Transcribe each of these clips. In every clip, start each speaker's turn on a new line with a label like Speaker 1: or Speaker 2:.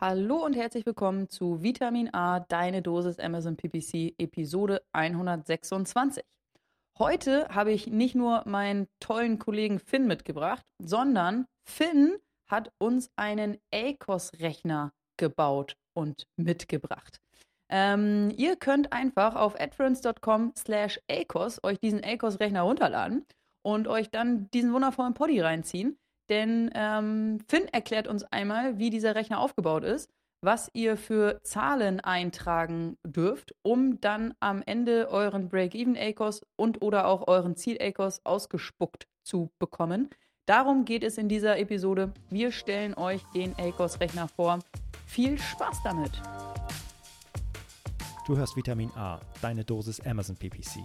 Speaker 1: Hallo und herzlich willkommen zu Vitamin A, deine Dosis Amazon PPC, Episode 126. Heute habe ich nicht nur meinen tollen Kollegen Finn mitgebracht, sondern Finn hat uns einen ACOS-Rechner gebaut und mitgebracht. Ähm, ihr könnt einfach auf adference.com slash ACOS euch diesen ACOS-Rechner runterladen und euch dann diesen wundervollen Poddy reinziehen. Denn ähm, Finn erklärt uns einmal, wie dieser Rechner aufgebaut ist, was ihr für Zahlen eintragen dürft, um dann am Ende euren Break-Even-ACOS und oder auch euren Ziel-ACOS ausgespuckt zu bekommen. Darum geht es in dieser Episode. Wir stellen euch den ACOS-Rechner vor. Viel Spaß damit!
Speaker 2: Du hörst Vitamin A, deine Dosis Amazon PPC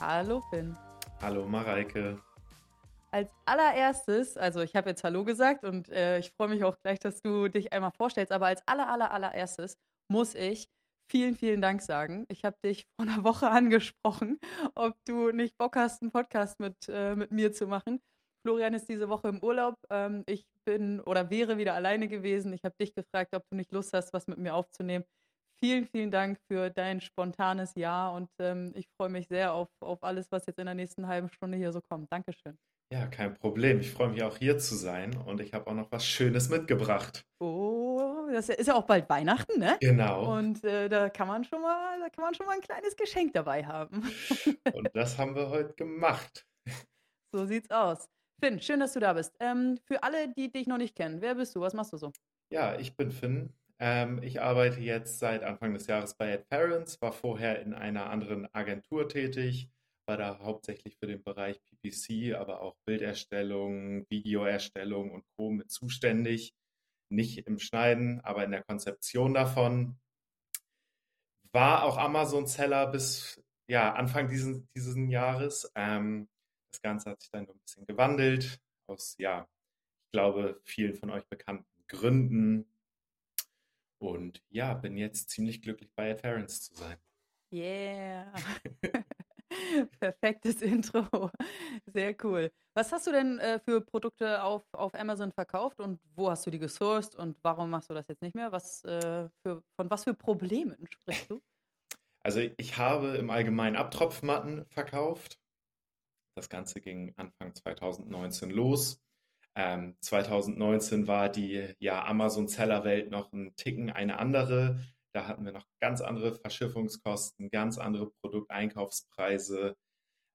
Speaker 1: Hallo Finn.
Speaker 3: Hallo Mareike.
Speaker 1: Als allererstes, also ich habe jetzt Hallo gesagt und äh, ich freue mich auch gleich, dass du dich einmal vorstellst, aber als aller, aller, allererstes muss ich vielen, vielen Dank sagen. Ich habe dich vor einer Woche angesprochen, ob du nicht Bock hast, einen Podcast mit, äh, mit mir zu machen. Florian ist diese Woche im Urlaub. Ähm, ich bin oder wäre wieder alleine gewesen. Ich habe dich gefragt, ob du nicht Lust hast, was mit mir aufzunehmen vielen, vielen Dank für dein spontanes Ja und ähm, ich freue mich sehr auf, auf alles, was jetzt in der nächsten halben Stunde hier so kommt. Dankeschön.
Speaker 3: Ja, kein Problem. Ich freue mich auch hier zu sein und ich habe auch noch was Schönes mitgebracht.
Speaker 1: Oh, das ist ja auch bald Weihnachten, ne?
Speaker 3: Genau.
Speaker 1: Und äh, da kann man schon mal, da kann man schon mal ein kleines Geschenk dabei haben.
Speaker 3: und das haben wir heute gemacht.
Speaker 1: So sieht's aus. Finn, schön, dass du da bist. Ähm, für alle, die dich noch nicht kennen, wer bist du? Was machst du so?
Speaker 3: Ja, ich bin Finn. Ähm, ich arbeite jetzt seit Anfang des Jahres bei AdParents, war vorher in einer anderen Agentur tätig, war da hauptsächlich für den Bereich PPC, aber auch Bilderstellung, Videoerstellung und Co. mit zuständig. Nicht im Schneiden, aber in der Konzeption davon. War auch Amazon-Seller bis ja, Anfang dieses, dieses Jahres. Ähm, das Ganze hat sich dann ein bisschen gewandelt aus, ja, ich glaube, vielen von euch bekannten Gründen, und ja, bin jetzt ziemlich glücklich bei Adference zu sein.
Speaker 1: Yeah. Perfektes Intro. Sehr cool. Was hast du denn äh, für Produkte auf, auf Amazon verkauft und wo hast du die gesourced und warum machst du das jetzt nicht mehr? Was, äh, für, von was für Problemen sprichst du?
Speaker 3: Also ich habe im Allgemeinen Abtropfmatten verkauft. Das Ganze ging Anfang 2019 los. Ähm, 2019 war die ja, Amazon-Seller-Welt noch ein Ticken eine andere. Da hatten wir noch ganz andere Verschiffungskosten, ganz andere Produkteinkaufspreise.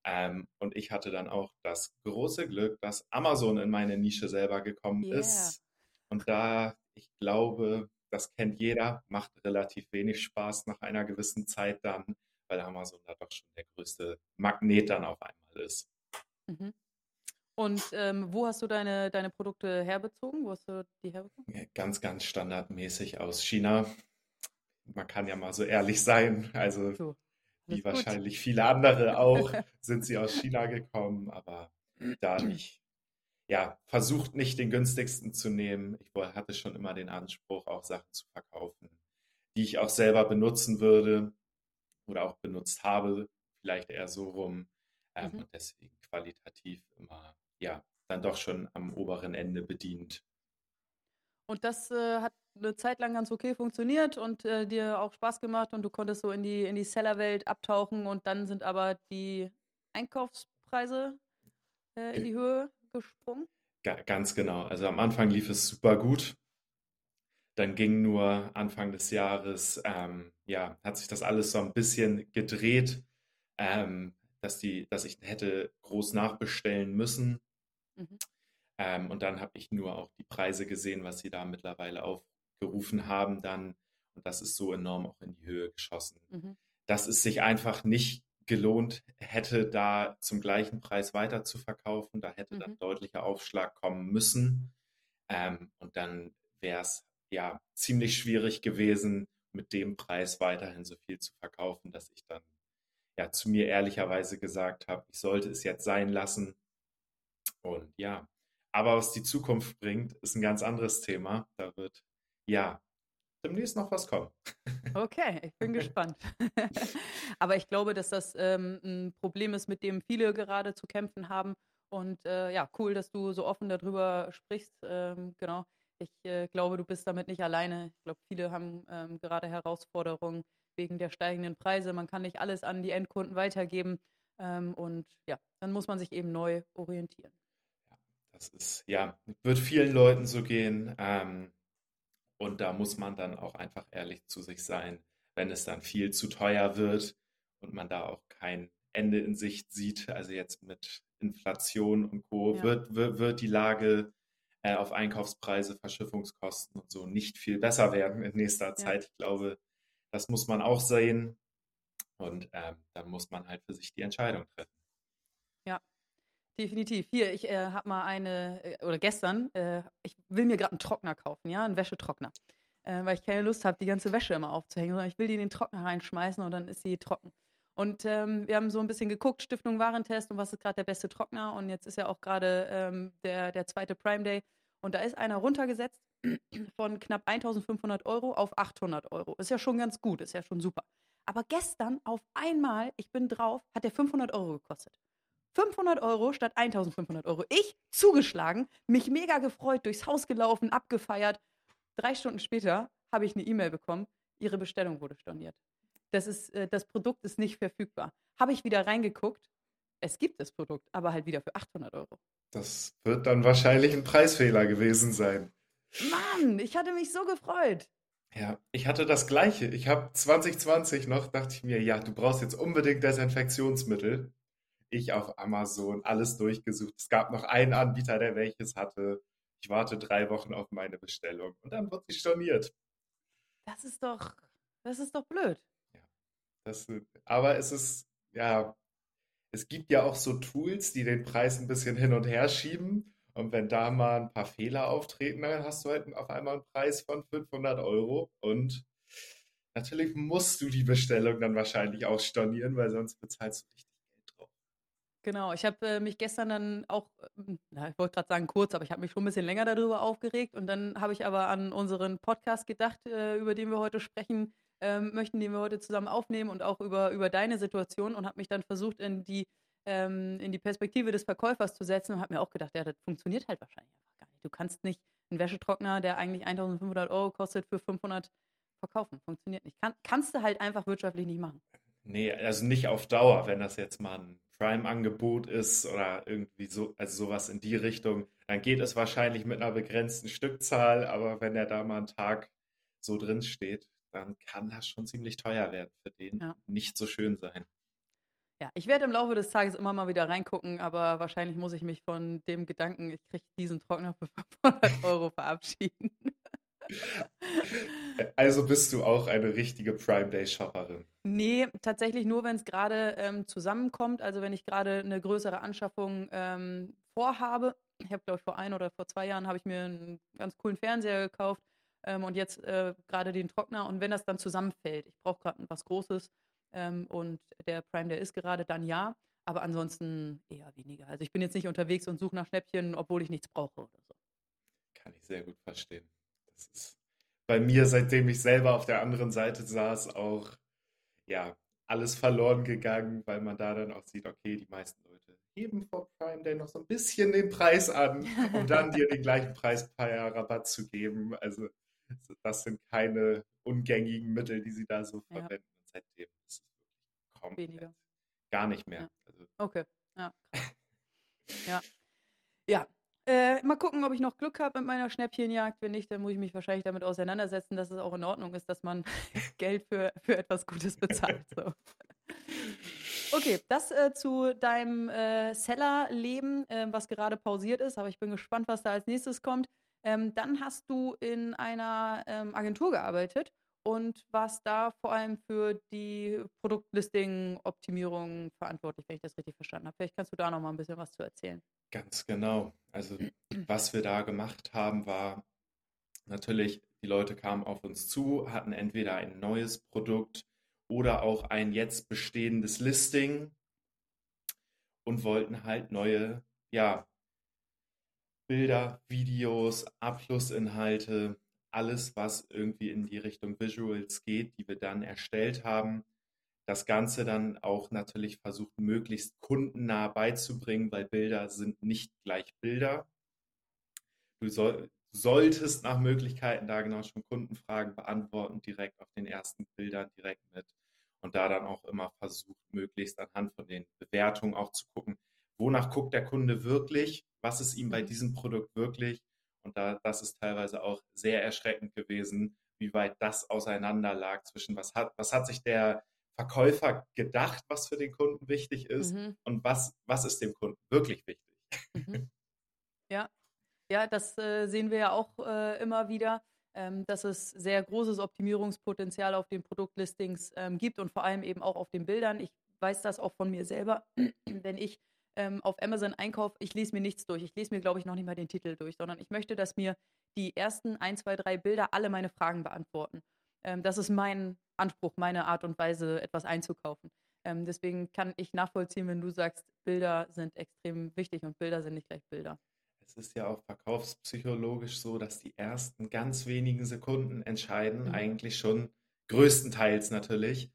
Speaker 3: Ähm, und ich hatte dann auch das große Glück, dass Amazon in meine Nische selber gekommen yeah. ist. Und da, ich glaube, das kennt jeder, macht relativ wenig Spaß nach einer gewissen Zeit dann, weil Amazon da doch schon der größte Magnet dann auf einmal ist.
Speaker 1: Mhm. Und ähm, wo hast du deine, deine Produkte herbezogen? Wo hast du die herbezogen?
Speaker 3: Ganz, ganz standardmäßig aus China. Man kann ja mal so ehrlich sein. Also, so, wie wahrscheinlich viele andere auch, sind sie aus China gekommen, aber da nicht. Ja, versucht nicht den günstigsten zu nehmen. Ich hatte schon immer den Anspruch, auch Sachen zu verkaufen, die ich auch selber benutzen würde oder auch benutzt habe, vielleicht eher so rum. Ähm, mhm. Und deswegen qualitativ immer ja, dann doch schon am oberen Ende bedient.
Speaker 1: Und das äh, hat eine Zeit lang ganz okay funktioniert und äh, dir auch Spaß gemacht und du konntest so in die, in die Sellerwelt abtauchen und dann sind aber die Einkaufspreise äh, in die Höhe gesprungen?
Speaker 3: Ga ganz genau. Also am Anfang lief es super gut. Dann ging nur Anfang des Jahres, ähm, ja, hat sich das alles so ein bisschen gedreht, ähm, dass, die, dass ich hätte groß nachbestellen müssen Mhm. Ähm, und dann habe ich nur auch die Preise gesehen, was sie da mittlerweile aufgerufen haben dann. Und das ist so enorm auch in die Höhe geschossen. Mhm. Dass es sich einfach nicht gelohnt hätte, da zum gleichen Preis weiter zu verkaufen. Da hätte mhm. dann deutlicher Aufschlag kommen müssen. Ähm, und dann wäre es ja ziemlich schwierig gewesen, mit dem Preis weiterhin so viel zu verkaufen, dass ich dann ja zu mir ehrlicherweise gesagt habe, ich sollte es jetzt sein lassen. Und ja, aber was die Zukunft bringt, ist ein ganz anderes Thema. Da wird ja demnächst noch was kommen.
Speaker 1: Okay, ich bin gespannt. aber ich glaube, dass das ähm, ein Problem ist, mit dem viele gerade zu kämpfen haben. Und äh, ja, cool, dass du so offen darüber sprichst. Ähm, genau. Ich äh, glaube, du bist damit nicht alleine. Ich glaube, viele haben ähm, gerade Herausforderungen wegen der steigenden Preise. Man kann nicht alles an die Endkunden weitergeben. Ähm, und ja, dann muss man sich eben neu orientieren.
Speaker 3: Das ist, ja, wird vielen Leuten so gehen. Ähm, und da muss man dann auch einfach ehrlich zu sich sein, wenn es dann viel zu teuer wird und man da auch kein Ende in Sicht sieht. Also jetzt mit Inflation und Co. Ja. Wird, wird, wird die Lage äh, auf Einkaufspreise, Verschiffungskosten und so nicht viel besser werden in nächster Zeit. Ja. Ich glaube, das muss man auch sehen. Und ähm, dann muss man halt für sich die Entscheidung treffen.
Speaker 1: Definitiv. Hier, ich äh, habe mal eine, äh, oder gestern, äh, ich will mir gerade einen Trockner kaufen, ja, einen Wäschetrockner. Äh, weil ich keine Lust habe, die ganze Wäsche immer aufzuhängen, sondern ich will die in den Trockner reinschmeißen und dann ist sie trocken. Und ähm, wir haben so ein bisschen geguckt, Stiftung Warentest und was ist gerade der beste Trockner. Und jetzt ist ja auch gerade ähm, der, der zweite Prime Day. Und da ist einer runtergesetzt von knapp 1500 Euro auf 800 Euro. Ist ja schon ganz gut, ist ja schon super. Aber gestern auf einmal, ich bin drauf, hat der 500 Euro gekostet. 500 Euro statt 1500 Euro. Ich zugeschlagen, mich mega gefreut, durchs Haus gelaufen, abgefeiert. Drei Stunden später habe ich eine E-Mail bekommen, Ihre Bestellung wurde storniert das, ist, äh, das Produkt ist nicht verfügbar. Habe ich wieder reingeguckt, es gibt das Produkt, aber halt wieder für 800 Euro.
Speaker 3: Das wird dann wahrscheinlich ein Preisfehler gewesen sein.
Speaker 1: Mann, ich hatte mich so gefreut.
Speaker 3: Ja, ich hatte das Gleiche. Ich habe 2020 noch, dachte ich mir, ja, du brauchst jetzt unbedingt Desinfektionsmittel. Ich auf Amazon alles durchgesucht. Es gab noch einen Anbieter, der welches hatte. Ich warte drei Wochen auf meine Bestellung und dann wird sie storniert.
Speaker 1: Das ist doch, das ist doch blöd.
Speaker 3: Das, aber es ist, ja, es gibt ja auch so Tools, die den Preis ein bisschen hin und her schieben. Und wenn da mal ein paar Fehler auftreten, dann hast du halt auf einmal einen Preis von 500 Euro. Und natürlich musst du die Bestellung dann wahrscheinlich auch stornieren, weil sonst bezahlst du richtig.
Speaker 1: Genau, ich habe äh, mich gestern dann auch, äh, na, ich wollte gerade sagen kurz, aber ich habe mich schon ein bisschen länger darüber aufgeregt. Und dann habe ich aber an unseren Podcast gedacht, äh, über den wir heute sprechen, ähm, möchten, den wir heute zusammen aufnehmen und auch über, über deine Situation und habe mich dann versucht, in die, ähm, in die Perspektive des Verkäufers zu setzen und habe mir auch gedacht, ja, das funktioniert halt wahrscheinlich einfach gar nicht. Du kannst nicht einen Wäschetrockner, der eigentlich 1500 Euro kostet, für 500 verkaufen. Funktioniert nicht. Kann, kannst du halt einfach wirtschaftlich nicht machen.
Speaker 3: Nee, also nicht auf Dauer, wenn das jetzt mal ein Prime-Angebot ist oder irgendwie so, also sowas in die Richtung, dann geht es wahrscheinlich mit einer begrenzten Stückzahl, aber wenn er da mal einen Tag so drin steht, dann kann das schon ziemlich teuer werden für den. Ja. Nicht so schön sein.
Speaker 1: Ja, ich werde im Laufe des Tages immer mal wieder reingucken, aber wahrscheinlich muss ich mich von dem Gedanken, ich kriege diesen Trockner für 500 Euro verabschieden.
Speaker 3: Also bist du auch eine richtige Prime Day Shopperin?
Speaker 1: Nee, tatsächlich nur, wenn es gerade ähm, zusammenkommt. Also wenn ich gerade eine größere Anschaffung ähm, vorhabe. Ich habe, glaube ich, vor ein oder vor zwei Jahren habe ich mir einen ganz coolen Fernseher gekauft ähm, und jetzt äh, gerade den Trockner. Und wenn das dann zusammenfällt, ich brauche gerade was Großes ähm, und der Prime, der ist gerade, dann ja. Aber ansonsten eher weniger. Also ich bin jetzt nicht unterwegs und suche nach Schnäppchen, obwohl ich nichts brauche oder so.
Speaker 3: Kann ich sehr gut verstehen. Das ist bei mir, seitdem ich selber auf der anderen Seite saß, auch ja alles verloren gegangen, weil man da dann auch sieht, okay, die meisten Leute heben vor Prime Day noch so ein bisschen den Preis an, um dann dir den gleichen Preis per Rabatt zu geben. Also das sind keine ungängigen Mittel, die sie da so verwenden. Ja. Seitdem ist es wirklich weniger. Gar nicht mehr. Ja.
Speaker 1: Also, okay, ja. ja. Ja. Äh, mal gucken, ob ich noch Glück habe mit meiner Schnäppchenjagd. Wenn nicht, dann muss ich mich wahrscheinlich damit auseinandersetzen, dass es auch in Ordnung ist, dass man Geld für, für etwas Gutes bezahlt. So. Okay, das äh, zu deinem äh, Seller-Leben, äh, was gerade pausiert ist. Aber ich bin gespannt, was da als nächstes kommt. Ähm, dann hast du in einer ähm, Agentur gearbeitet und warst da vor allem für die Produktlisting-Optimierung verantwortlich, wenn ich das richtig verstanden habe. Vielleicht kannst du da noch mal ein bisschen was zu erzählen.
Speaker 3: Ganz genau. Also was wir da gemacht haben, war natürlich Die Leute kamen auf uns zu, hatten entweder ein neues Produkt oder auch ein jetzt bestehendes Listing und wollten halt neue, ja, Bilder, Videos, A-Plus-Inhalte, alles, was irgendwie in die Richtung Visuals geht, die wir dann erstellt haben. Das Ganze dann auch natürlich versucht, möglichst kundennah beizubringen, weil Bilder sind nicht gleich Bilder. Du soll, solltest nach Möglichkeiten da genau schon Kundenfragen beantworten, direkt auf den ersten Bildern, direkt mit. Und da dann auch immer versucht, möglichst anhand von den Bewertungen auch zu gucken, wonach guckt der Kunde wirklich, was ist ihm bei diesem Produkt wirklich. Und da, das ist teilweise auch sehr erschreckend gewesen, wie weit das auseinander lag zwischen was hat, was hat sich der Verkäufer gedacht, was für den Kunden wichtig ist mhm. und was, was ist dem Kunden wirklich wichtig.
Speaker 1: Mhm. Ja, ja, das äh, sehen wir ja auch äh, immer wieder, ähm, dass es sehr großes Optimierungspotenzial auf den Produktlistings ähm, gibt und vor allem eben auch auf den Bildern. Ich weiß das auch von mir selber, wenn ich ähm, auf Amazon einkaufe, ich lese mir nichts durch. Ich lese mir, glaube ich, noch nicht mal den Titel durch, sondern ich möchte, dass mir die ersten ein, zwei, drei Bilder alle meine Fragen beantworten. Ähm, das ist mein Anspruch, meine Art und Weise, etwas einzukaufen. Ähm, deswegen kann ich nachvollziehen, wenn du sagst, Bilder sind extrem wichtig und Bilder sind nicht gleich Bilder.
Speaker 3: Es ist ja auch verkaufspsychologisch so, dass die ersten ganz wenigen Sekunden entscheiden, mhm. eigentlich schon größtenteils natürlich,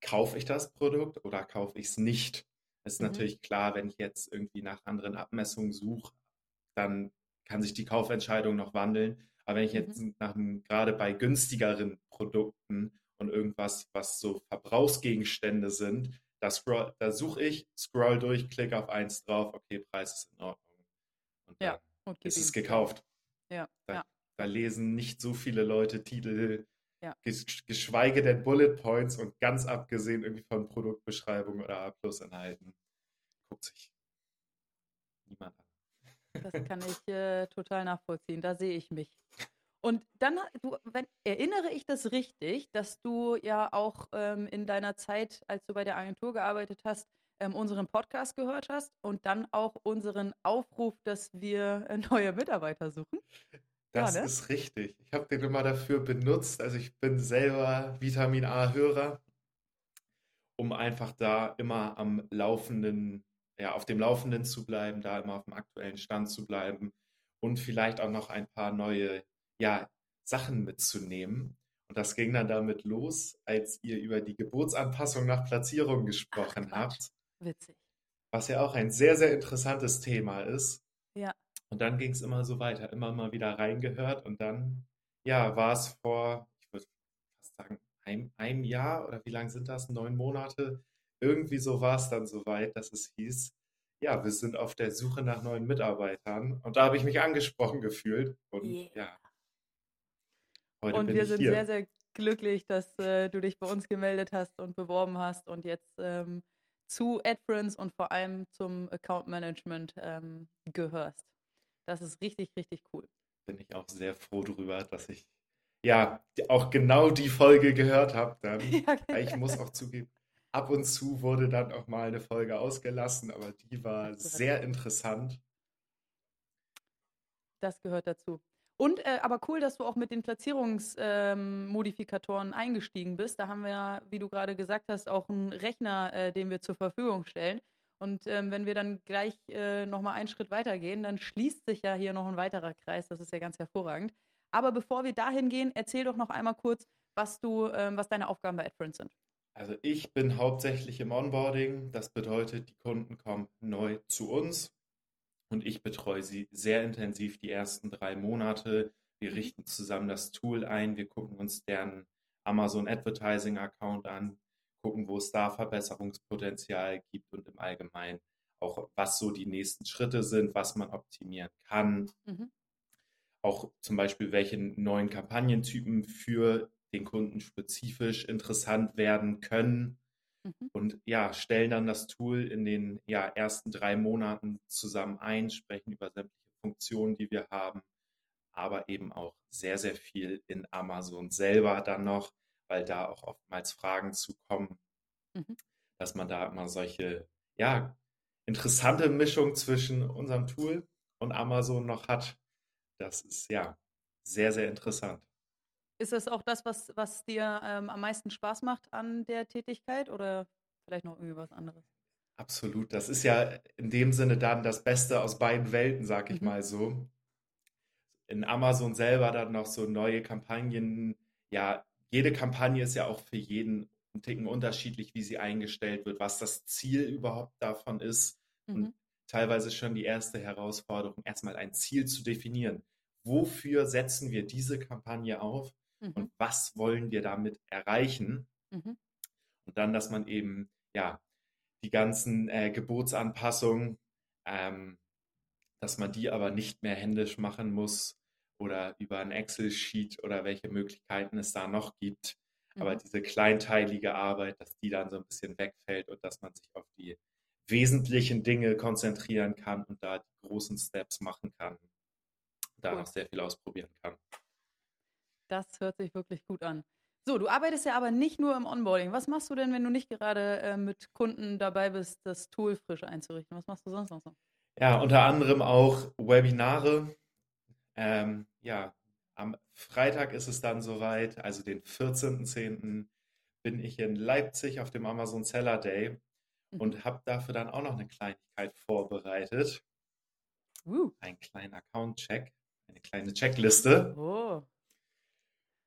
Speaker 3: kaufe ich das Produkt oder kaufe ich es nicht. Es ist mhm. natürlich klar, wenn ich jetzt irgendwie nach anderen Abmessungen suche, dann kann sich die Kaufentscheidung noch wandeln. Aber wenn ich jetzt mhm. nach gerade bei günstigeren Produkten und irgendwas, was so Verbrauchsgegenstände sind, da, da suche ich, scroll durch, klicke auf eins drauf, okay, Preis ist in Ordnung. Und ja, und ist es gekauft.
Speaker 1: Ja,
Speaker 3: da,
Speaker 1: ja.
Speaker 3: da lesen nicht so viele Leute Titel, ja. geschweige denn Bullet Points und ganz abgesehen irgendwie von Produktbeschreibung oder A-Plus-Inhalten. Guckt sich niemand an.
Speaker 1: Das kann ich äh, total nachvollziehen. Da sehe ich mich. Und dann du, wenn, erinnere ich das richtig, dass du ja auch ähm, in deiner Zeit, als du bei der Agentur gearbeitet hast, ähm, unseren Podcast gehört hast und dann auch unseren Aufruf, dass wir äh, neue Mitarbeiter suchen?
Speaker 3: Das ja, ne? ist richtig. Ich habe den immer dafür benutzt. Also ich bin selber Vitamin A-Hörer, um einfach da immer am laufenden, ja, auf dem Laufenden zu bleiben, da immer auf dem aktuellen Stand zu bleiben und vielleicht auch noch ein paar neue, ja, Sachen mitzunehmen. Und das ging dann damit los, als ihr über die Geburtsanpassung nach Platzierung gesprochen Ach, habt.
Speaker 1: Witzig.
Speaker 3: Was ja auch ein sehr, sehr interessantes Thema ist.
Speaker 1: Ja.
Speaker 3: Und dann ging es immer so weiter, immer mal wieder reingehört und dann, ja, war es vor, ich würde fast sagen, ein, einem Jahr oder wie lange sind das? Neun Monate? Irgendwie so war es dann so weit, dass es hieß, ja, wir sind auf der Suche nach neuen Mitarbeitern. Und da habe ich mich angesprochen gefühlt. Und yeah. ja.
Speaker 1: Heute und wir sind hier. sehr, sehr glücklich, dass äh, du dich bei uns gemeldet hast und beworben hast und jetzt ähm, zu AdFriends und vor allem zum Account Management ähm, gehörst. Das ist richtig, richtig cool.
Speaker 3: Bin ich auch sehr froh darüber, dass ich ja auch genau die Folge gehört habe. Ja, genau. Ich muss auch zugeben, ab und zu wurde dann auch mal eine Folge ausgelassen, aber die war sehr interessant.
Speaker 1: Das gehört dazu. Und äh, aber cool, dass du auch mit den Platzierungsmodifikatoren ähm, eingestiegen bist. Da haben wir ja, wie du gerade gesagt hast, auch einen Rechner, äh, den wir zur Verfügung stellen. Und ähm, wenn wir dann gleich äh, nochmal einen Schritt weitergehen, dann schließt sich ja hier noch ein weiterer Kreis. Das ist ja ganz hervorragend. Aber bevor wir dahin gehen, erzähl doch noch einmal kurz, was du, ähm, was deine Aufgaben bei AdFriends sind.
Speaker 3: Also ich bin hauptsächlich im Onboarding. Das bedeutet, die Kunden kommen neu zu uns und ich betreue sie sehr intensiv die ersten drei Monate. Wir richten zusammen das Tool ein, wir gucken uns deren Amazon Advertising Account an, gucken, wo es da Verbesserungspotenzial gibt und im Allgemeinen auch, was so die nächsten Schritte sind, was man optimieren kann. Mhm. Auch zum Beispiel, welche neuen Kampagnentypen für den Kunden spezifisch interessant werden können. Mhm. Und ja, stellen dann das Tool in den ja, ersten drei Monaten zusammen ein, sprechen über sämtliche Funktionen, die wir haben, aber eben auch sehr, sehr viel in Amazon selber dann noch, weil da auch oftmals Fragen zu kommen, mhm. dass man da immer solche, ja, interessante Mischung zwischen unserem Tool und Amazon noch hat. Das ist ja sehr, sehr interessant.
Speaker 1: Ist das auch das, was, was dir ähm, am meisten Spaß macht an der Tätigkeit oder vielleicht noch irgendwie was anderes?
Speaker 3: Absolut. Das ist ja in dem Sinne dann das Beste aus beiden Welten, sag ich mhm. mal so. In Amazon selber dann noch so neue Kampagnen. Ja, jede Kampagne ist ja auch für jeden ein Ticken unterschiedlich, wie sie eingestellt wird, was das Ziel überhaupt davon ist. Mhm. Und teilweise schon die erste Herausforderung, erstmal ein Ziel zu definieren. Wofür setzen wir diese Kampagne auf mhm. und was wollen wir damit erreichen? Mhm. Und dann, dass man eben ja die ganzen äh, Gebotsanpassungen, ähm, dass man die aber nicht mehr händisch machen muss oder über ein Excel-Sheet oder welche Möglichkeiten es da noch gibt. Mhm. Aber diese kleinteilige Arbeit, dass die dann so ein bisschen wegfällt und dass man sich auf die wesentlichen Dinge konzentrieren kann und da die großen Steps machen kann, da cool. noch sehr viel ausprobieren kann.
Speaker 1: Das hört sich wirklich gut an. So, du arbeitest ja aber nicht nur im Onboarding. Was machst du denn, wenn du nicht gerade äh, mit Kunden dabei bist, das Tool frisch einzurichten? Was machst du sonst noch so?
Speaker 3: Ja, unter anderem auch Webinare. Ähm, ja, am Freitag ist es dann soweit, also den 14.10. bin ich in Leipzig auf dem Amazon Seller Day mhm. und habe dafür dann auch noch eine Kleinigkeit vorbereitet. Uh. Ein kleiner Account-Check, eine kleine Checkliste. Oh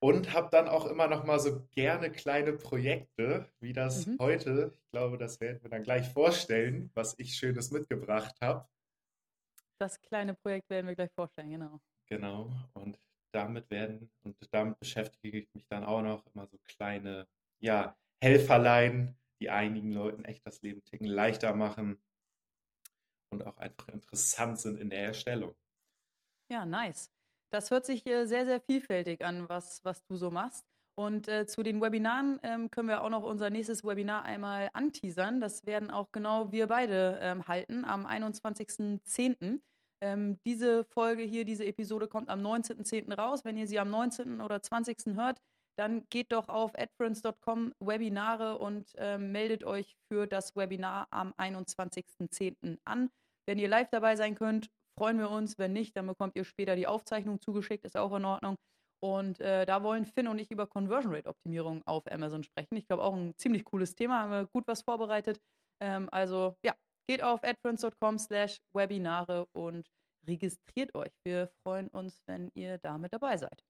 Speaker 3: und habe dann auch immer noch mal so gerne kleine Projekte, wie das mhm. heute. Ich glaube, das werden wir dann gleich vorstellen, was ich Schönes mitgebracht habe.
Speaker 1: Das kleine Projekt werden wir gleich vorstellen, genau.
Speaker 3: Genau. Und damit werden und damit beschäftige ich mich dann auch noch immer so kleine, ja, Helferlein, die einigen Leuten echt das Leben ticken leichter machen und auch einfach interessant sind in der Erstellung.
Speaker 1: Ja, nice. Das hört sich äh, sehr, sehr vielfältig an, was, was du so machst. Und äh, zu den Webinaren ähm, können wir auch noch unser nächstes Webinar einmal anteasern. Das werden auch genau wir beide ähm, halten am 21.10. Ähm, diese Folge hier, diese Episode kommt am 19.10. raus. Wenn ihr sie am 19. oder 20. hört, dann geht doch auf adference.com Webinare und ähm, meldet euch für das Webinar am 21.10. an. Wenn ihr live dabei sein könnt, freuen wir uns. Wenn nicht, dann bekommt ihr später die Aufzeichnung zugeschickt, ist auch in Ordnung. Und äh, da wollen Finn und ich über Conversion Rate Optimierung auf Amazon sprechen. Ich glaube auch ein ziemlich cooles Thema, haben wir gut was vorbereitet. Ähm, also ja, geht auf adference.com slash Webinare und registriert euch. Wir freuen uns, wenn ihr da mit dabei seid.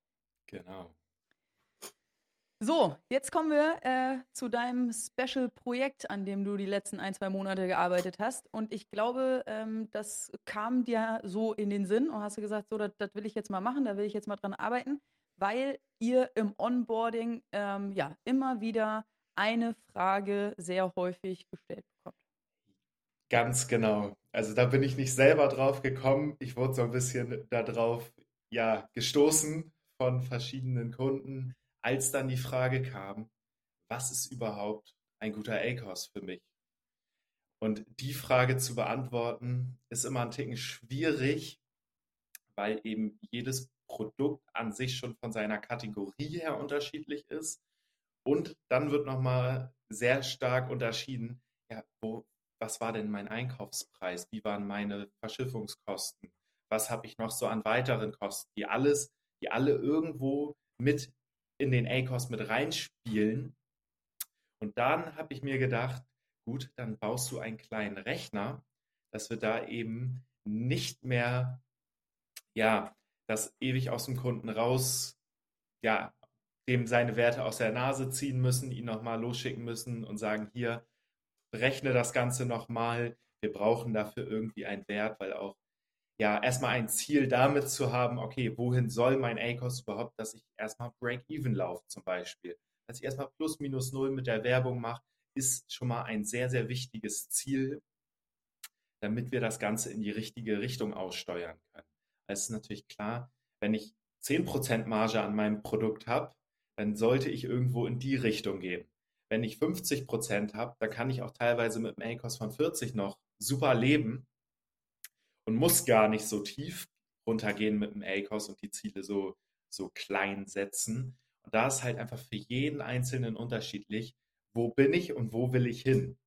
Speaker 3: Genau.
Speaker 1: So, jetzt kommen wir äh, zu deinem Special-Projekt, an dem du die letzten ein, zwei Monate gearbeitet hast. Und ich glaube, ähm, das kam dir so in den Sinn und hast du gesagt, so, das will ich jetzt mal machen, da will ich jetzt mal dran arbeiten, weil ihr im Onboarding ähm, ja immer wieder eine Frage sehr häufig gestellt.
Speaker 3: Ganz genau. Also da bin ich nicht selber drauf gekommen. Ich wurde so ein bisschen darauf ja, gestoßen von verschiedenen Kunden als dann die Frage kam, was ist überhaupt ein guter ACOS für mich? Und die Frage zu beantworten, ist immer ein Ticken schwierig, weil eben jedes Produkt an sich schon von seiner Kategorie her unterschiedlich ist. Und dann wird nochmal sehr stark unterschieden, ja, wo, was war denn mein Einkaufspreis? Wie waren meine Verschiffungskosten? Was habe ich noch so an weiteren Kosten, die alles, die alle irgendwo mit in den ACOS mit reinspielen. Und dann habe ich mir gedacht, gut, dann baust du einen kleinen Rechner, dass wir da eben nicht mehr, ja, das ewig aus dem Kunden raus, ja, dem seine Werte aus der Nase ziehen müssen, ihn nochmal losschicken müssen und sagen, hier, berechne das Ganze nochmal. Wir brauchen dafür irgendwie einen Wert, weil auch ja, erstmal ein Ziel damit zu haben, okay, wohin soll mein ACOS überhaupt, dass ich erstmal Break-Even laufe zum Beispiel. Dass ich erstmal plus minus null mit der Werbung mache, ist schon mal ein sehr, sehr wichtiges Ziel, damit wir das Ganze in die richtige Richtung aussteuern können. Es ist natürlich klar, wenn ich 10% Marge an meinem Produkt habe, dann sollte ich irgendwo in die Richtung gehen. Wenn ich 50% habe, dann kann ich auch teilweise mit einem ACOS von 40 noch super leben und muss gar nicht so tief runtergehen mit dem ACOS und die Ziele so, so klein setzen. Und da ist halt einfach für jeden Einzelnen unterschiedlich, wo bin ich und wo will ich hin.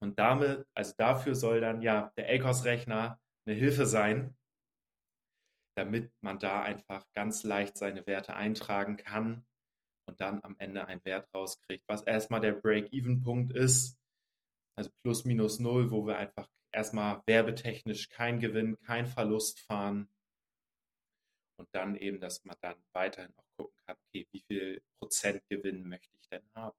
Speaker 3: Und damit, also dafür soll dann ja der ACOS-Rechner eine Hilfe sein, damit man da einfach ganz leicht seine Werte eintragen kann und dann am Ende einen Wert rauskriegt, was erstmal der Break-Even-Punkt ist, also plus minus null, wo wir einfach erstmal werbetechnisch kein Gewinn, kein Verlust fahren und dann eben, dass man dann weiterhin auch gucken kann, okay, wie viel Prozent Gewinn möchte ich denn haben.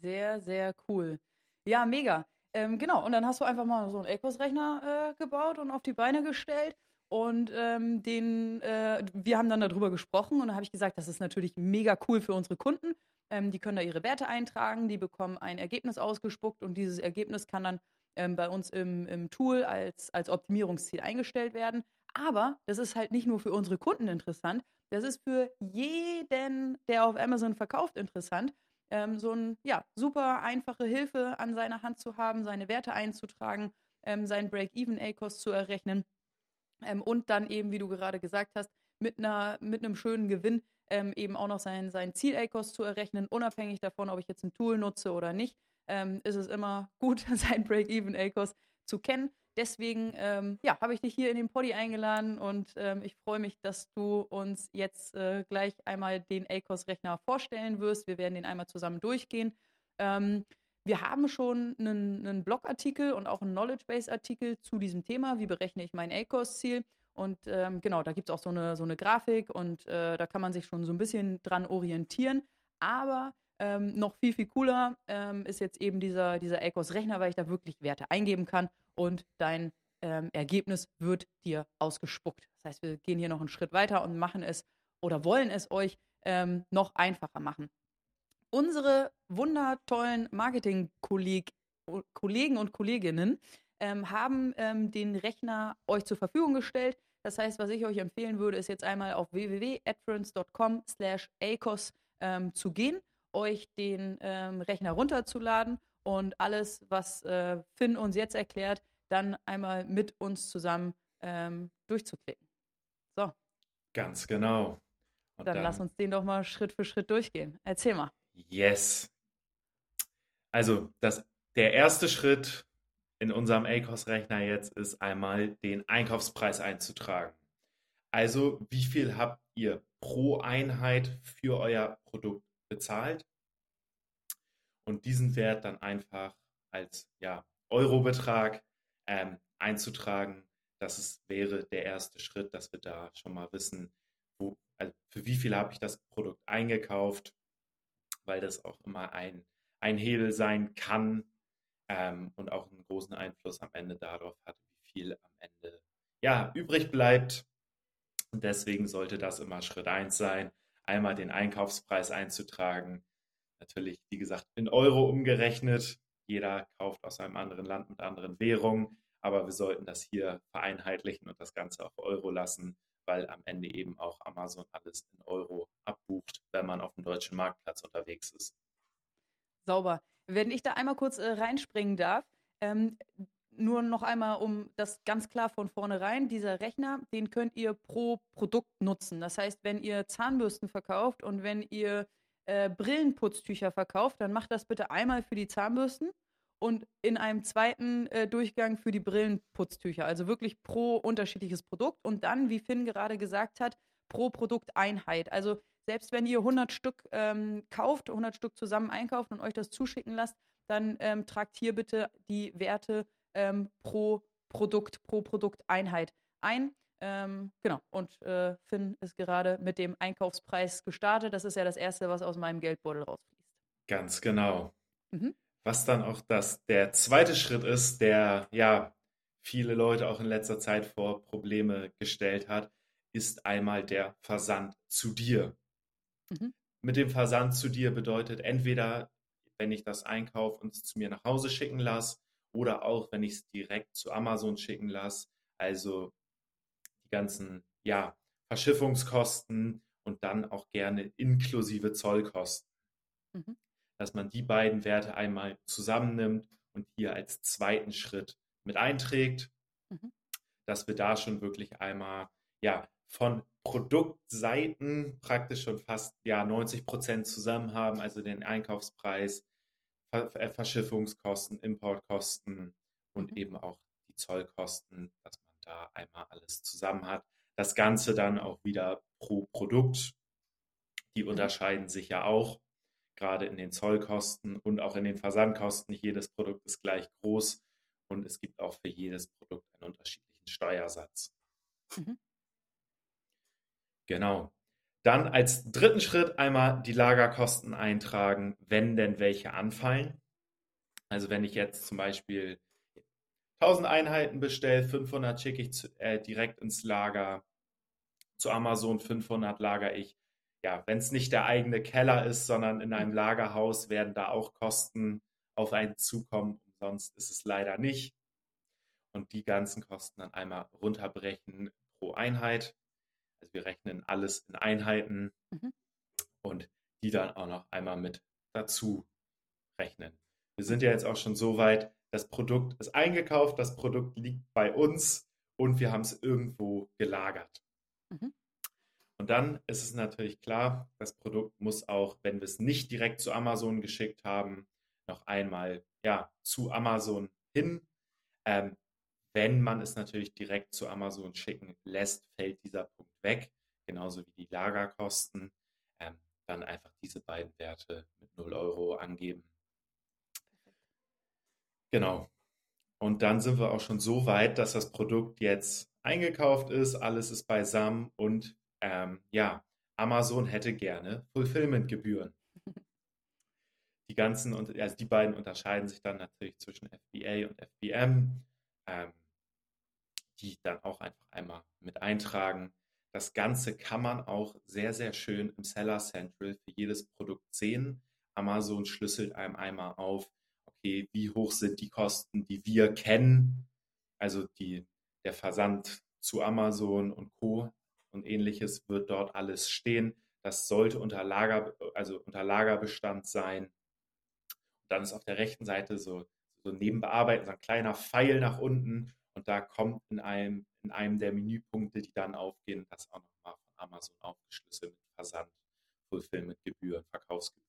Speaker 1: Sehr, sehr cool. Ja, mega. Ähm, genau, und dann hast du einfach mal so einen Ecos-Rechner äh, gebaut und auf die Beine gestellt. Und ähm, den, äh, wir haben dann darüber gesprochen und dann habe ich gesagt, das ist natürlich mega cool für unsere Kunden. Ähm, die können da ihre Werte eintragen, die bekommen ein Ergebnis ausgespuckt und dieses Ergebnis kann dann ähm, bei uns im, im Tool als, als Optimierungsziel eingestellt werden. Aber das ist halt nicht nur für unsere Kunden interessant, das ist für jeden, der auf Amazon verkauft, interessant. Ähm, so eine ja, super einfache Hilfe an seiner Hand zu haben, seine Werte einzutragen, ähm, seinen Break-Even-A-Cost zu errechnen ähm, und dann eben, wie du gerade gesagt hast, mit, einer, mit einem schönen Gewinn ähm, eben auch noch sein, sein Ziel-A-Cost zu errechnen, unabhängig davon, ob ich jetzt ein Tool nutze oder nicht, ähm, ist es immer gut, sein Break-Even-A-Cost zu kennen. Deswegen ähm, ja, habe ich dich hier in den Poddy eingeladen und ähm, ich freue mich, dass du uns jetzt äh, gleich einmal den ACOS-Rechner vorstellen wirst. Wir werden den einmal zusammen durchgehen. Wir haben schon einen, einen Blogartikel und auch einen Knowledge-Base-Artikel zu diesem Thema. Wie berechne ich mein ACOS-Ziel? Und ähm, genau, da gibt es auch so eine, so eine Grafik und äh, da kann man sich schon so ein bisschen dran orientieren. Aber ähm, noch viel, viel cooler ähm, ist jetzt eben dieser, dieser ACOS-Rechner, weil ich da wirklich Werte eingeben kann und dein ähm, Ergebnis wird dir ausgespuckt. Das heißt, wir gehen hier noch einen Schritt weiter und machen es oder wollen es euch ähm, noch einfacher machen. Unsere wundertollen Marketing-Kollegen und Kolleginnen ähm, haben ähm, den Rechner euch zur Verfügung gestellt. Das heißt, was ich euch empfehlen würde, ist jetzt einmal auf www.adference.com slash acos ähm, zu gehen, euch den ähm, Rechner runterzuladen und alles, was äh, Finn uns jetzt erklärt, dann einmal mit uns zusammen ähm, durchzuklicken. So.
Speaker 3: Ganz genau.
Speaker 1: Dann, dann, lass uns den doch mal Schritt für Schritt durchgehen. Erzähl mal.
Speaker 3: Yes. Also das, der erste Schritt in unserem ACOS-Rechner jetzt ist einmal den Einkaufspreis einzutragen. Also wie viel habt ihr pro Einheit für euer Produkt bezahlt? und diesen Wert dann einfach als ja, Eurobetrag ähm, einzutragen. Das ist, wäre der erste Schritt, dass wir da schon mal wissen, wo, also für wie viel habe ich das Produkt eingekauft, weil das auch immer ein, ein Hebel sein kann ähm, und auch einen großen Einfluss am Ende darauf hat, wie viel am Ende ja, übrig bleibt. Und deswegen sollte das immer Schritt 1 sein, einmal den Einkaufspreis einzutragen, natürlich, wie gesagt, in Euro umgerechnet. Jeder kauft aus einem anderen Land mit anderen Währungen, aber wir sollten das hier vereinheitlichen und das Ganze auf Euro lassen, weil am Ende eben auch Amazon alles in Euro abbucht, wenn man auf dem deutschen Marktplatz unterwegs ist.
Speaker 1: Sauber. Wenn ich da einmal kurz äh, reinspringen darf, ähm, nur noch einmal, um das ganz klar von vornherein, dieser Rechner, den könnt ihr pro Produkt nutzen. Das heißt, wenn ihr Zahnbürsten verkauft und wenn ihr äh, Brillenputztücher verkauft, dann macht das bitte einmal für die Zahnbürsten und in einem zweiten äh, Durchgang für die Brillenputztücher. Also wirklich pro unterschiedliches Produkt und dann, wie Finn gerade gesagt hat, pro Produkteinheit. Also selbst wenn ihr 100 Stück ähm, kauft, 100 Stück zusammen einkauft und euch das zuschicken lasst, dann ähm, tragt hier bitte die Werte ähm, pro Produkt, pro Produkteinheit ein. Ähm, genau. Und äh, Finn ist gerade mit dem Einkaufspreis gestartet. Das ist ja das Erste, was aus meinem Geldbeutel rausfließt.
Speaker 3: Ganz genau. Mhm. Was dann auch das, der zweite Schritt ist, der ja viele Leute auch in letzter Zeit vor Probleme gestellt hat, ist einmal der Versand zu dir. Mhm. Mit dem Versand zu dir bedeutet entweder, wenn ich das einkaufe und es zu mir nach Hause schicken lasse, oder auch, wenn ich es direkt zu Amazon schicken lasse. Also ganzen ja, Verschiffungskosten und dann auch gerne inklusive Zollkosten. Mhm. Dass man die beiden Werte einmal zusammennimmt und hier als zweiten Schritt mit einträgt, mhm. dass wir da schon wirklich einmal ja, von Produktseiten praktisch schon fast ja, 90 Prozent zusammen haben, also den Einkaufspreis, äh, Verschiffungskosten, Importkosten und mhm. eben auch die Zollkosten, dass man da einmal alles zusammen hat. Das Ganze dann auch wieder pro Produkt. Die
Speaker 1: Mhm.
Speaker 3: unterscheiden sich ja auch, gerade in den Zollkosten und auch in den Versandkosten. Nicht jedes Produkt ist gleich groß und es gibt auch für jedes Produkt einen unterschiedlichen Steuersatz.
Speaker 1: Mhm.
Speaker 3: Genau. Dann als dritten Schritt einmal die Lagerkosten eintragen, wenn denn welche anfallen. Also wenn ich jetzt zum Beispiel 1000 Einheiten bestelle, 500 schicke ich zu, äh, direkt ins Lager. Zu Amazon 500 lager ich. Ja, wenn es nicht der eigene Keller ist, sondern in einem Lagerhaus, werden da auch Kosten auf einen zukommen. Sonst ist es leider nicht. Und die ganzen Kosten dann einmal runterbrechen pro Einheit. Also wir rechnen alles in Einheiten
Speaker 1: Mhm.
Speaker 3: und die dann auch noch einmal mit dazu rechnen. Wir sind ja jetzt auch schon so weit, das Produkt ist eingekauft, das Produkt liegt bei uns und wir haben es irgendwo gelagert.
Speaker 1: Mhm.
Speaker 3: Und dann ist es natürlich klar, das Produkt muss auch, wenn wir es nicht direkt zu Amazon geschickt haben, noch einmal ja, zu Amazon hin. Ähm, wenn man es natürlich direkt zu Amazon schicken lässt, fällt dieser Punkt weg, genauso wie die Lagerkosten. Ähm, dann einfach diese beiden Werte mit 0 Euro angeben. Genau. Und dann sind wir auch schon so weit, dass das Produkt jetzt eingekauft ist, alles ist beisammen und ähm, ja, Amazon hätte gerne Fulfillment-Gebühren. Die ganzen, also die beiden unterscheiden sich dann natürlich zwischen FBA und FBM, ähm, die dann auch einfach einmal mit eintragen. Das Ganze kann man auch sehr, sehr schön im Seller Central für jedes Produkt sehen. Amazon schlüsselt einem einmal auf, okay, wie hoch sind die Kosten, die wir kennen, also die, der Versand zu Amazon und Co. und ähnliches wird dort alles stehen. Das sollte unter, Lager, also unter Lagerbestand sein. Und dann ist auf der rechten Seite so, so Nebenbearbeiten, so ein kleiner Pfeil nach unten und da kommt in einem, in einem der Menüpunkte, die dann aufgehen, das auch nochmal von Amazon aufgeschlüsselt mit Versand, Fulfillment-Gebühren, Verkaufsgebühren.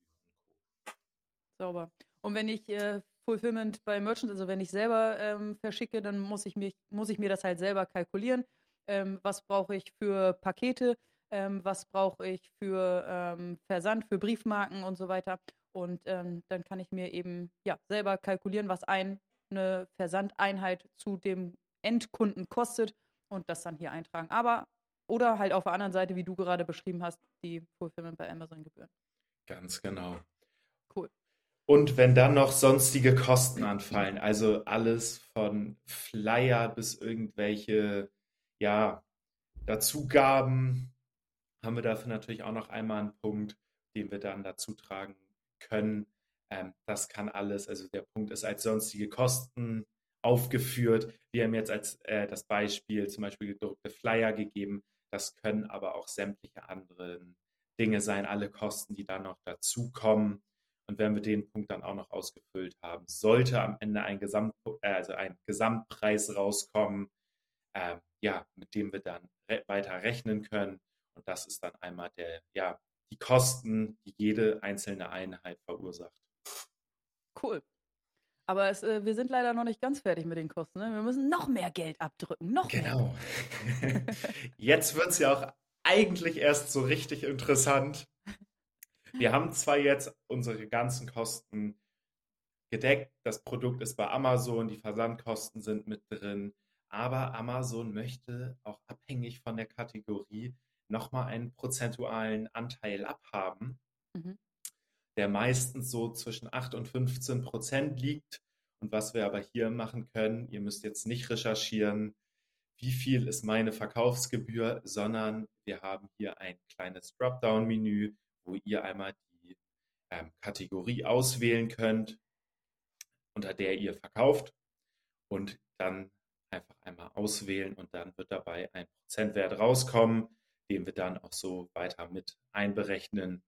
Speaker 1: Sauber. Und wenn ich äh, Fulfillment bei Merchants, also wenn ich selber ähm, verschicke, dann muss ich, mich, muss ich mir das halt selber kalkulieren. Ähm, was brauche ich für Pakete? Ähm, was brauche ich für ähm, Versand, für Briefmarken und so weiter? Und ähm, dann kann ich mir eben ja, selber kalkulieren, was ein, eine Versandeinheit zu dem Endkunden kostet und das dann hier eintragen. Aber oder halt auf der anderen Seite, wie du gerade beschrieben hast, die Fulfillment bei Amazon Gebühren.
Speaker 3: Ganz genau.
Speaker 1: Cool.
Speaker 3: Und wenn dann noch sonstige Kosten anfallen, also alles von Flyer bis irgendwelche, ja, Dazugaben, haben wir dafür natürlich auch noch einmal einen Punkt, den wir dann dazu tragen können. Ähm, das kann alles, also der Punkt ist als sonstige Kosten aufgeführt. Wir haben jetzt als äh, das Beispiel zum Beispiel gedruckte Flyer gegeben. Das können aber auch sämtliche anderen Dinge sein, alle Kosten, die dann noch dazukommen. Und wenn wir den Punkt dann auch noch ausgefüllt haben, sollte am Ende ein, Gesamt, äh, also ein Gesamtpreis rauskommen, äh, ja, mit dem wir dann re weiter rechnen können. Und das ist dann einmal der, ja, die Kosten, die jede einzelne Einheit verursacht.
Speaker 1: Cool. Aber es, äh, wir sind leider noch nicht ganz fertig mit den Kosten. Ne? Wir müssen noch mehr Geld abdrücken. Noch
Speaker 3: genau.
Speaker 1: mehr.
Speaker 3: Jetzt wird es ja auch eigentlich erst so richtig interessant. Wir haben zwar jetzt unsere ganzen Kosten gedeckt, das Produkt ist bei Amazon, die Versandkosten sind mit drin, aber Amazon möchte auch abhängig von der Kategorie nochmal einen prozentualen Anteil abhaben,
Speaker 1: Mhm.
Speaker 3: der meistens so zwischen 8 und 15 Prozent liegt. Und was wir aber hier machen können, ihr müsst jetzt nicht recherchieren, wie viel ist meine Verkaufsgebühr, sondern wir haben hier ein kleines Dropdown-Menü, wo ihr einmal die ähm, Kategorie auswählen könnt, unter der ihr verkauft und dann einfach einmal auswählen und dann wird dabei ein Prozentwert rauskommen, den wir dann auch so weiter mit einberechnen.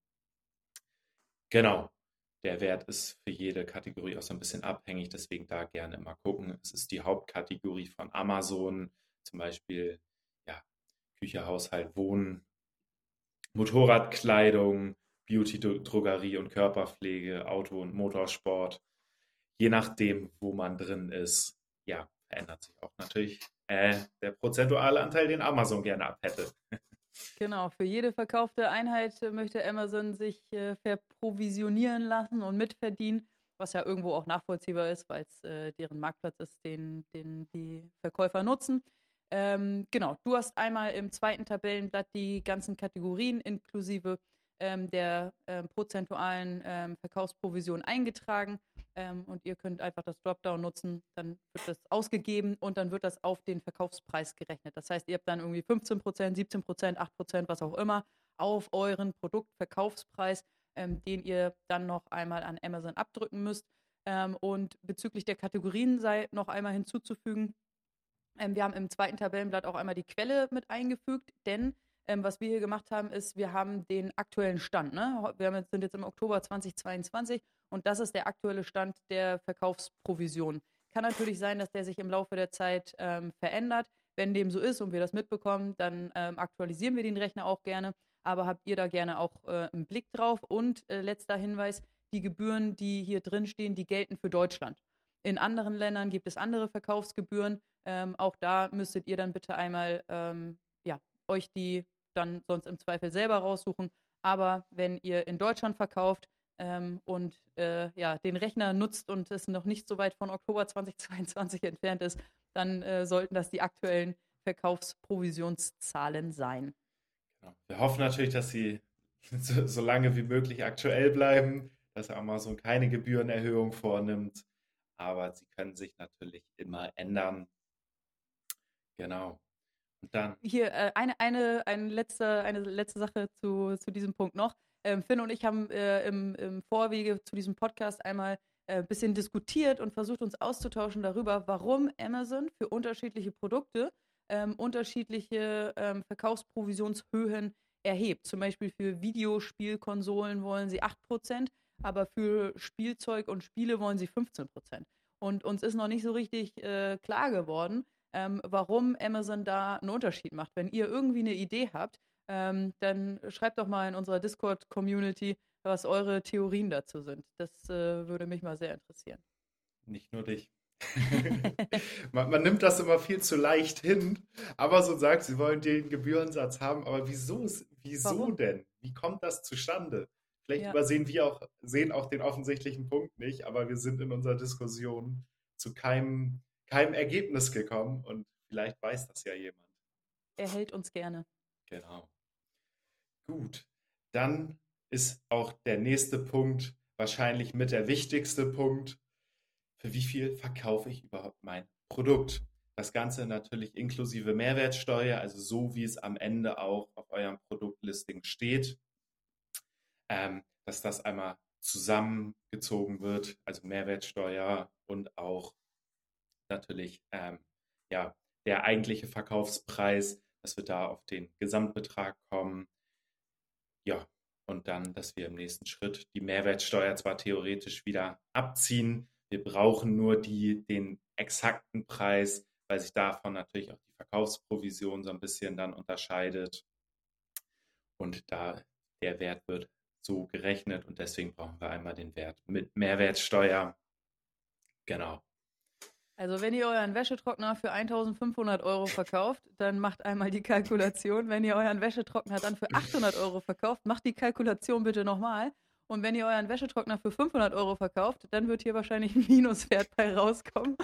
Speaker 3: Genau, der Wert ist für jede Kategorie auch so ein bisschen abhängig, deswegen da gerne mal gucken. Es ist die Hauptkategorie von Amazon, zum Beispiel ja, Küche, Haushalt, Wohnen, Motorradkleidung, Beauty, Drogerie und Körperpflege, Auto und Motorsport. Je nachdem, wo man drin ist, ja, verändert sich auch natürlich äh, der prozentuale Anteil, den Amazon gerne abhätte.
Speaker 1: Genau, für jede verkaufte Einheit möchte Amazon sich äh, verprovisionieren lassen und mitverdienen, was ja irgendwo auch nachvollziehbar ist, weil es äh, deren Marktplatz ist, den, den die Verkäufer nutzen. Ähm, genau, du hast einmal im zweiten Tabellenblatt die ganzen Kategorien inklusive ähm, der ähm, prozentualen ähm, Verkaufsprovision eingetragen ähm, und ihr könnt einfach das Dropdown nutzen, dann wird das ausgegeben und dann wird das auf den Verkaufspreis gerechnet. Das heißt, ihr habt dann irgendwie 15% 17% 8% was auch immer auf euren Produktverkaufspreis, ähm, den ihr dann noch einmal an Amazon abdrücken müsst. Ähm, und bezüglich der Kategorien sei noch einmal hinzuzufügen, wir haben im zweiten Tabellenblatt auch einmal die Quelle mit eingefügt, denn ähm, was wir hier gemacht haben, ist, wir haben den aktuellen Stand. Ne? Wir jetzt, sind jetzt im Oktober 2022 und das ist der aktuelle Stand der Verkaufsprovision. Kann natürlich sein, dass der sich im Laufe der Zeit ähm, verändert. Wenn dem so ist und wir das mitbekommen, dann ähm, aktualisieren wir den Rechner auch gerne. Aber habt ihr da gerne auch äh, einen Blick drauf? Und äh, letzter Hinweis, die Gebühren, die hier drin stehen, die gelten für Deutschland. In anderen Ländern gibt es andere Verkaufsgebühren. Ähm, auch da müsstet ihr dann bitte einmal ähm, ja, euch die dann sonst im Zweifel selber raussuchen. Aber wenn ihr in Deutschland verkauft ähm, und äh, ja, den Rechner nutzt und es noch nicht so weit von Oktober 2022 entfernt ist, dann äh, sollten das die aktuellen Verkaufsprovisionszahlen sein.
Speaker 3: Genau. Wir hoffen natürlich, dass sie so, so lange wie möglich aktuell bleiben, dass Amazon keine Gebührenerhöhung vornimmt. Aber sie können sich natürlich immer ändern. Genau.
Speaker 1: Dann. Hier, äh, eine, eine, eine, letzte, eine letzte Sache zu, zu diesem Punkt noch. Ähm, Finn und ich haben äh, im, im Vorwege zu diesem Podcast einmal ein äh, bisschen diskutiert und versucht uns auszutauschen darüber, warum Amazon für unterschiedliche Produkte ähm, unterschiedliche ähm, Verkaufsprovisionshöhen erhebt. Zum Beispiel für Videospielkonsolen wollen sie 8%, aber für Spielzeug und Spiele wollen sie 15%. Und uns ist noch nicht so richtig äh, klar geworden, ähm, warum Amazon da einen Unterschied macht. Wenn ihr irgendwie eine Idee habt, ähm, dann schreibt doch mal in unserer Discord-Community, was eure Theorien dazu sind. Das äh, würde mich mal sehr interessieren.
Speaker 3: Nicht nur dich. man, man, nimmt das immer viel zu leicht hin. Amazon sagt, sie wollen den Gebührensatz haben, aber wieso, wieso denn? Wie kommt das zustande? Vielleicht ja. übersehen wir auch, sehen auch den offensichtlichen Punkt nicht, aber wir sind in unserer Diskussion zu keinem keinem Ergebnis gekommen und vielleicht weiß das ja jemand.
Speaker 1: Er hält uns gerne.
Speaker 3: Genau. Gut, dann ist auch der nächste Punkt wahrscheinlich mit der wichtigste Punkt. Für wie viel verkaufe ich überhaupt mein Produkt? Das Ganze natürlich inklusive Mehrwertsteuer, also so wie es am Ende auch auf eurem Produktlisting steht, ähm, dass das einmal zusammengezogen wird, also Mehrwertsteuer und auch natürlich ähm, ja, der eigentliche Verkaufspreis, dass wir da auf den Gesamtbetrag kommen. Ja, und dann, dass wir im nächsten Schritt die Mehrwertsteuer zwar theoretisch wieder abziehen, wir brauchen nur die, den exakten Preis, weil sich davon natürlich auch die Verkaufsprovision so ein bisschen dann unterscheidet. Und da der Wert wird so gerechnet und deswegen brauchen wir einmal den Wert mit Mehrwertsteuer. Genau.
Speaker 1: Also wenn ihr euren Wäschetrockner für 1500 Euro verkauft, dann macht einmal die Kalkulation. Wenn ihr euren Wäschetrockner dann für 800 Euro verkauft, macht die Kalkulation bitte nochmal. Und wenn ihr euren Wäschetrockner für 500 Euro verkauft, dann wird hier wahrscheinlich ein Minuswert bei rauskommen.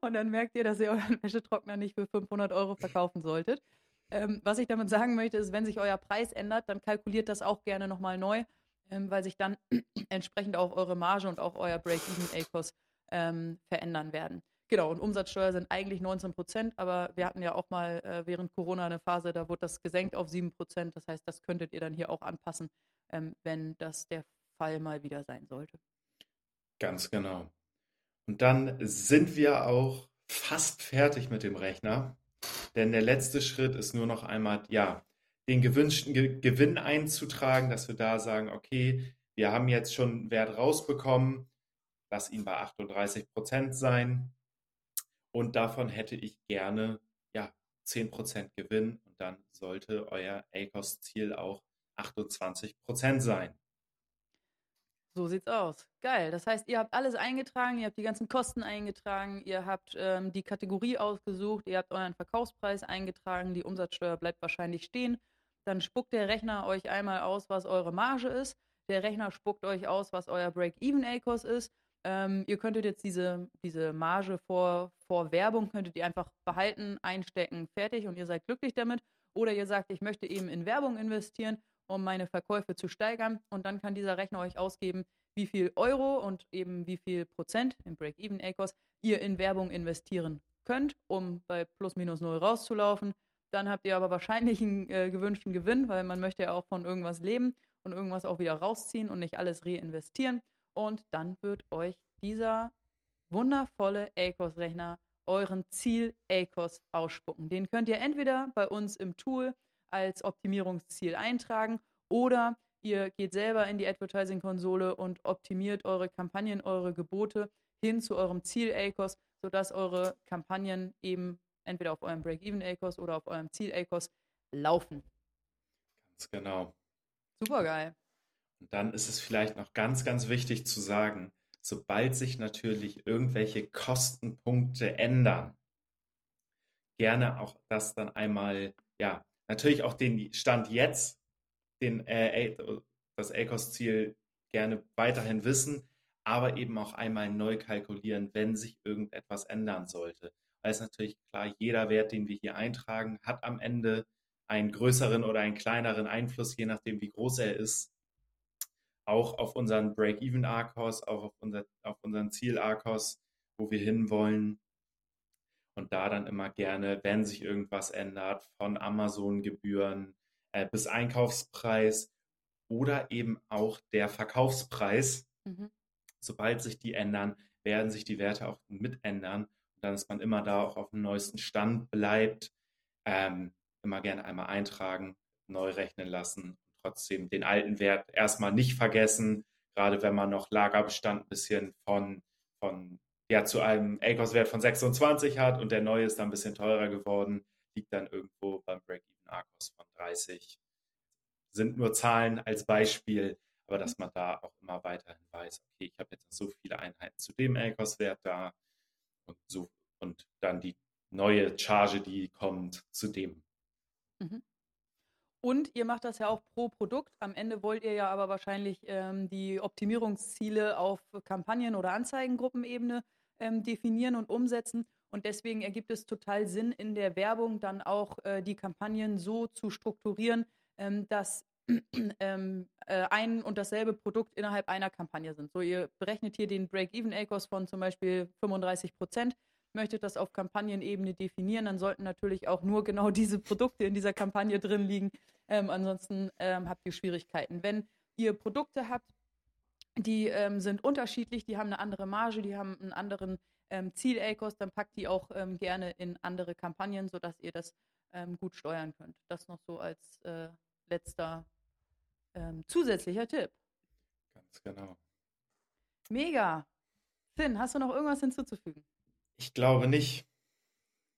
Speaker 1: Und dann merkt ihr, dass ihr euren Wäschetrockner nicht für 500 Euro verkaufen solltet. Ähm, was ich damit sagen möchte, ist, wenn sich euer Preis ändert, dann kalkuliert das auch gerne nochmal neu, ähm, weil sich dann entsprechend auch eure Marge und auch euer Break-Even-ACOS ähm, verändern werden. Genau, und Umsatzsteuer sind eigentlich 19 Prozent, aber wir hatten ja auch mal äh, während Corona eine Phase, da wurde das gesenkt auf 7 Prozent. Das heißt, das könntet ihr dann hier auch anpassen, ähm, wenn das der Fall mal wieder sein sollte.
Speaker 3: Ganz genau. Und dann sind wir auch fast fertig mit dem Rechner, denn der letzte Schritt ist nur noch einmal, ja, den gewünschten Ge Gewinn einzutragen, dass wir da sagen, okay, wir haben jetzt schon Wert rausbekommen, lass ihn bei 38 Prozent sein und davon hätte ich gerne ja, 10% Gewinn und dann sollte euer ACOS-Ziel auch 28% sein.
Speaker 1: So sieht's aus. Geil. Das heißt, ihr habt alles eingetragen, ihr habt die ganzen Kosten eingetragen, ihr habt ähm, die Kategorie ausgesucht, ihr habt euren Verkaufspreis eingetragen, die Umsatzsteuer bleibt wahrscheinlich stehen. Dann spuckt der Rechner euch einmal aus, was eure Marge ist. Der Rechner spuckt euch aus, was euer Break-Even-A-Kurs ist. Ähm, ihr könntet jetzt diese, diese Marge vor, vor Werbung, könntet ihr einfach behalten, einstecken, fertig und ihr seid glücklich damit. Oder ihr sagt, ich möchte eben in Werbung investieren um meine Verkäufe zu steigern. Und dann kann dieser Rechner euch ausgeben, wie viel Euro und eben wie viel Prozent im Break-Even-ACOS ihr in Werbung investieren könnt, um bei plus minus null rauszulaufen. Dann habt ihr aber wahrscheinlich einen äh, gewünschten Gewinn, weil man möchte ja auch von irgendwas leben und irgendwas auch wieder rausziehen und nicht alles reinvestieren. Und dann wird euch dieser wundervolle ACOS-Rechner euren Ziel-ACOS ausspucken. Den könnt ihr entweder bei uns im Tool als Optimierungsziel eintragen oder ihr geht selber in die Advertising-Konsole und optimiert eure Kampagnen, eure Gebote hin zu eurem Ziel-ACOS, sodass eure Kampagnen eben entweder auf eurem Break-Even-ACOS oder auf eurem Ziel-ACOS laufen.
Speaker 3: Ganz genau.
Speaker 1: Super geil.
Speaker 3: Dann ist es vielleicht noch ganz, ganz wichtig zu sagen, sobald sich natürlich irgendwelche Kostenpunkte ändern, gerne auch das dann einmal ja, natürlich auch den Stand jetzt, den, äh, das ACOS-Ziel gerne weiterhin wissen, aber eben auch einmal neu kalkulieren, wenn sich irgendetwas ändern sollte. Weil es natürlich klar, jeder Wert, den wir hier eintragen, hat am Ende einen größeren oder einen kleineren Einfluss, je nachdem, wie groß er ist, auch auf unseren Break-Even-ARCOS, auch auf, unser, auf unseren Ziel-ARCOS, wo wir hinwollen. Und da dann immer gerne, wenn sich irgendwas ändert, von Amazon-Gebühren äh, bis Einkaufspreis oder eben auch der Verkaufspreis. Mhm. Sobald sich die ändern, werden sich die Werte auch mit ändern. Und dann ist man immer da auch auf dem neuesten Stand bleibt. Ähm, immer gerne einmal eintragen, neu rechnen lassen trotzdem den alten Wert erstmal nicht vergessen, gerade wenn man noch Lagerbestand ein bisschen von, von ja zu einem ACOS-Wert von 26 hat und der neue ist dann ein bisschen teurer geworden, liegt dann irgendwo beim Break-Even ACOS von 30. Sind nur Zahlen als Beispiel, aber dass man da auch immer weiterhin weiß, okay, ich habe jetzt so viele Einheiten zu dem ACOS-Wert da und so und dann die neue Charge, die kommt, zu dem.
Speaker 1: Mhm. Und ihr macht das ja auch pro Produkt. Am Ende wollt ihr ja aber wahrscheinlich ähm, die Optimierungsziele auf Kampagnen- oder Anzeigengruppenebene ähm, definieren und umsetzen. Und deswegen ergibt es total Sinn, in der Werbung dann auch äh, die Kampagnen so zu strukturieren, ähm, dass ähm, äh, ein und dasselbe Produkt innerhalb einer Kampagne sind. So, ihr berechnet hier den Break-Even-ACOS von zum Beispiel 35 Prozent, möchtet das auf Kampagnenebene definieren, dann sollten natürlich auch nur genau diese Produkte in dieser Kampagne drin liegen. Ähm, ansonsten ähm, habt ihr Schwierigkeiten. Wenn ihr Produkte habt, die ähm, sind unterschiedlich, die haben eine andere Marge, die haben einen anderen ähm, Ziel-ACOS, dann packt die auch ähm, gerne in andere Kampagnen, sodass ihr das ähm, gut steuern könnt. Das noch so als äh, letzter ähm, zusätzlicher Tipp.
Speaker 3: Ganz genau.
Speaker 1: Mega. Finn, hast du noch irgendwas hinzuzufügen?
Speaker 3: Ich glaube nicht.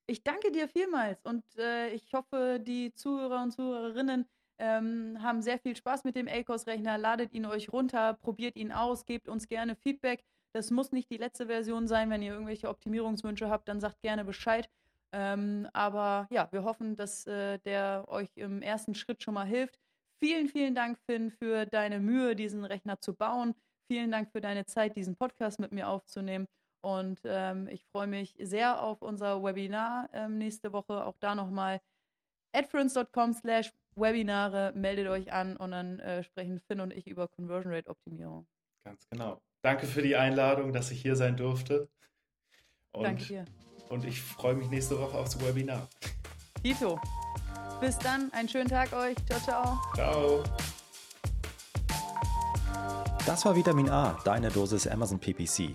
Speaker 1: Ich danke dir vielmals und äh, ich hoffe, die Zuhörer und Zuhörerinnen ähm, haben sehr viel Spaß mit dem ACOS-Rechner. Ladet ihn euch runter, probiert ihn aus, gebt uns gerne Feedback. Das muss nicht die letzte Version sein. Wenn ihr irgendwelche Optimierungswünsche habt, dann sagt gerne Bescheid. Ähm, aber ja, wir hoffen, dass äh, der euch im ersten Schritt schon mal hilft. Vielen, vielen Dank, Finn, für deine Mühe, diesen Rechner zu bauen. Vielen Dank für deine Zeit, diesen Podcast mit mir aufzunehmen. Und ähm, ich freue mich sehr auf unser Webinar ähm, nächste Woche. Auch da nochmal adference.com slash Webinare, meldet euch an und dann äh, sprechen Finn und ich über Conversion Rate Optimierung.
Speaker 3: Ganz genau. Danke für die Einladung, dass ich hier sein durfte.
Speaker 1: Und, Danke dir.
Speaker 3: Und ich freue mich nächste Woche aufs Webinar.
Speaker 1: Tito. Bis dann, einen schönen Tag euch. Ciao, ciao.
Speaker 3: Ciao.
Speaker 2: Das war Vitamin A, deine Dosis Amazon PPC.